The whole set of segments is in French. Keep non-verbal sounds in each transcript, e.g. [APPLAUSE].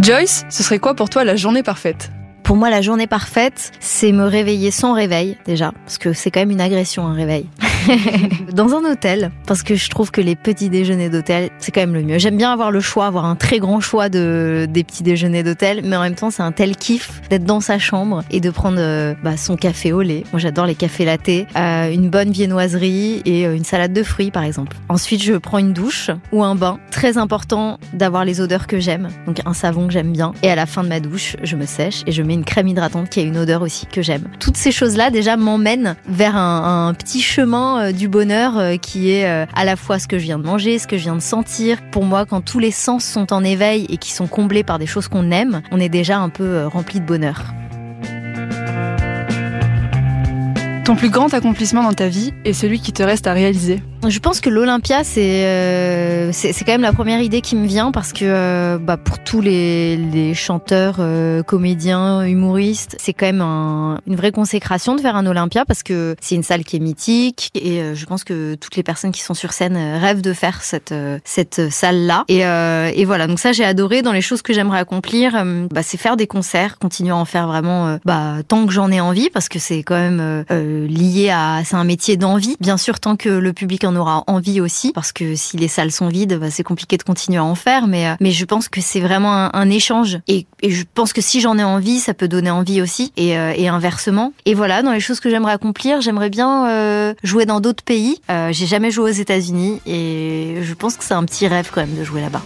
Joyce, ce serait quoi pour toi la journée parfaite? Pour moi, la journée parfaite, c'est me réveiller sans réveil déjà, parce que c'est quand même une agression un réveil. [LAUGHS] dans un hôtel, parce que je trouve que les petits déjeuners d'hôtel, c'est quand même le mieux. J'aime bien avoir le choix, avoir un très grand choix de des petits déjeuners d'hôtel, mais en même temps, c'est un tel kiff d'être dans sa chambre et de prendre euh, bah, son café au lait. Moi, j'adore les cafés latés, euh, une bonne viennoiserie et euh, une salade de fruits, par exemple. Ensuite, je prends une douche ou un bain. Très important d'avoir les odeurs que j'aime, donc un savon que j'aime bien. Et à la fin de ma douche, je me sèche et je mets une crème hydratante qui a une odeur aussi que j'aime. Toutes ces choses-là, déjà, m'emmènent vers un, un petit chemin euh, du bonheur euh, qui est euh, à la fois ce que je viens de manger, ce que je viens de sentir. Pour moi, quand tous les sens sont en éveil et qui sont comblés par des choses qu'on aime, on est déjà un peu rempli de bonheur. Ton plus grand accomplissement dans ta vie est celui qui te reste à réaliser je pense que l'Olympia, c'est euh, c'est quand même la première idée qui me vient parce que euh, bah, pour tous les, les chanteurs, euh, comédiens, humoristes, c'est quand même un, une vraie consécration de faire un Olympia parce que c'est une salle qui est mythique et euh, je pense que toutes les personnes qui sont sur scène rêvent de faire cette cette salle-là. Et, et voilà, donc ça j'ai adoré. Dans les choses que j'aimerais accomplir, bah, c'est faire des concerts, continuer à en faire vraiment bah, tant que j'en ai envie parce que c'est quand même lié à c'est un métier d'envie. Bien sûr, tant que le public en aura envie aussi, parce que si les salles sont vides, bah, c'est compliqué de continuer à en faire. Mais, euh, mais je pense que c'est vraiment un, échange. Et, je pense que si j'en ai envie, ça peut donner envie aussi, et, euh, inversement. Et voilà, dans les choses que j'aimerais accomplir, j'aimerais bien euh, jouer dans d'autres pays. J'ai jamais joué aux États-Unis, et je pense que c'est un petit rêve quand même de jouer là-bas.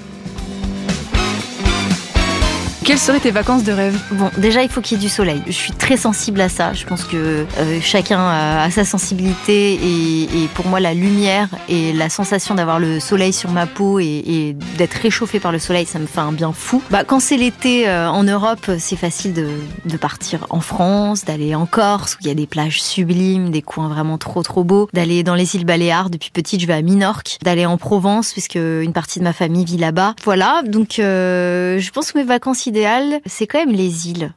Quelles seraient tes vacances de rêve? Bon, déjà, il faut qu'il y ait du soleil. Je suis très sensible à ça. Je pense que euh, chacun a, sa sensibilité et, pour moi, la lumière et la sensation d'avoir le soleil sur ma peau et, d'être réchauffé par le soleil, ça me fait un bien fou. Bah, quand c'est l'été euh, en Europe, c'est facile de, partir en France, d'aller en Corse où il y a des plages sublimes, des coins vraiment trop trop beaux, d'aller dans les îles Baléares. Depuis petite, je vais à Minorque, d'aller en Provence puisque une partie de ma famille vit là-bas. Voilà, donc euh, je pense que mes vacances idéales c'est quand même les îles.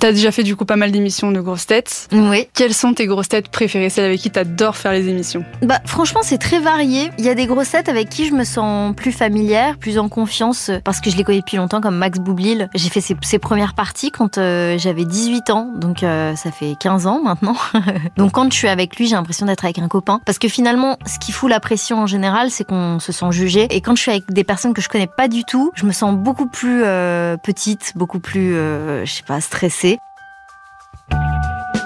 T'as déjà fait du coup pas mal d'émissions de grosses têtes. Oui. Quelles sont tes grosses têtes préférées, celles avec qui t'adores faire les émissions? Bah franchement c'est très varié. Il y a des grosses têtes avec qui je me sens plus familière, plus en confiance parce que je les connais depuis longtemps comme Max Boublil. J'ai fait ses, premières parties quand euh, j'avais 18 ans, donc euh, ça fait 15 ans maintenant. [LAUGHS] donc quand je suis avec lui j'ai l'impression d'être avec un copain parce que finalement ce qui fout la pression en général c'est qu'on se sent jugé et quand je suis avec des personnes que je connais pas du tout, je me sens beaucoup plus euh, petite, beaucoup plus je sais pas stressée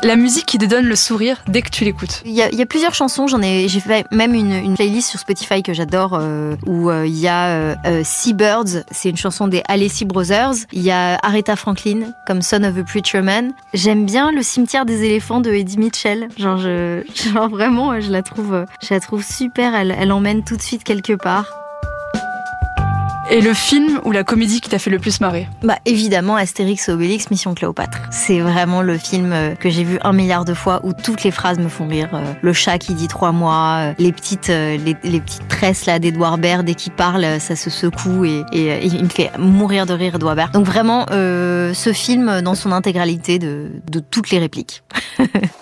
la musique qui te donne le sourire dès que tu l'écoutes. Il y, a, plusieurs chansons, j'en ai, j'ai fait même une, playlist sur Spotify que j'adore euh, où euh, il y a euh, Seabirds, c'est une chanson des Alessi Brothers. Il y a Aretha Franklin comme Son of a Preacher Man. J'aime bien le cimetière des éléphants de Eddie Mitchell. Genre, je, [LAUGHS] genre vraiment, je la trouve, je la trouve super. Elle, elle emmène tout de suite quelque part. Et le film ou la comédie qui t'a fait le plus marrer Bah évidemment Astérix et Obélix Mission Cléopâtre. C'est vraiment le film euh, que j'ai vu un milliard de fois où toutes les phrases me font rire. Euh, le chat qui dit trois mois, euh, les petites les, petites tresses là d'Edouard Baird dès qu'il parle, ça se secoue et, il me fait mourir de rire Edouard Baird. Donc vraiment ce film dans son intégralité de, de toutes les répliques. [LAUGHS]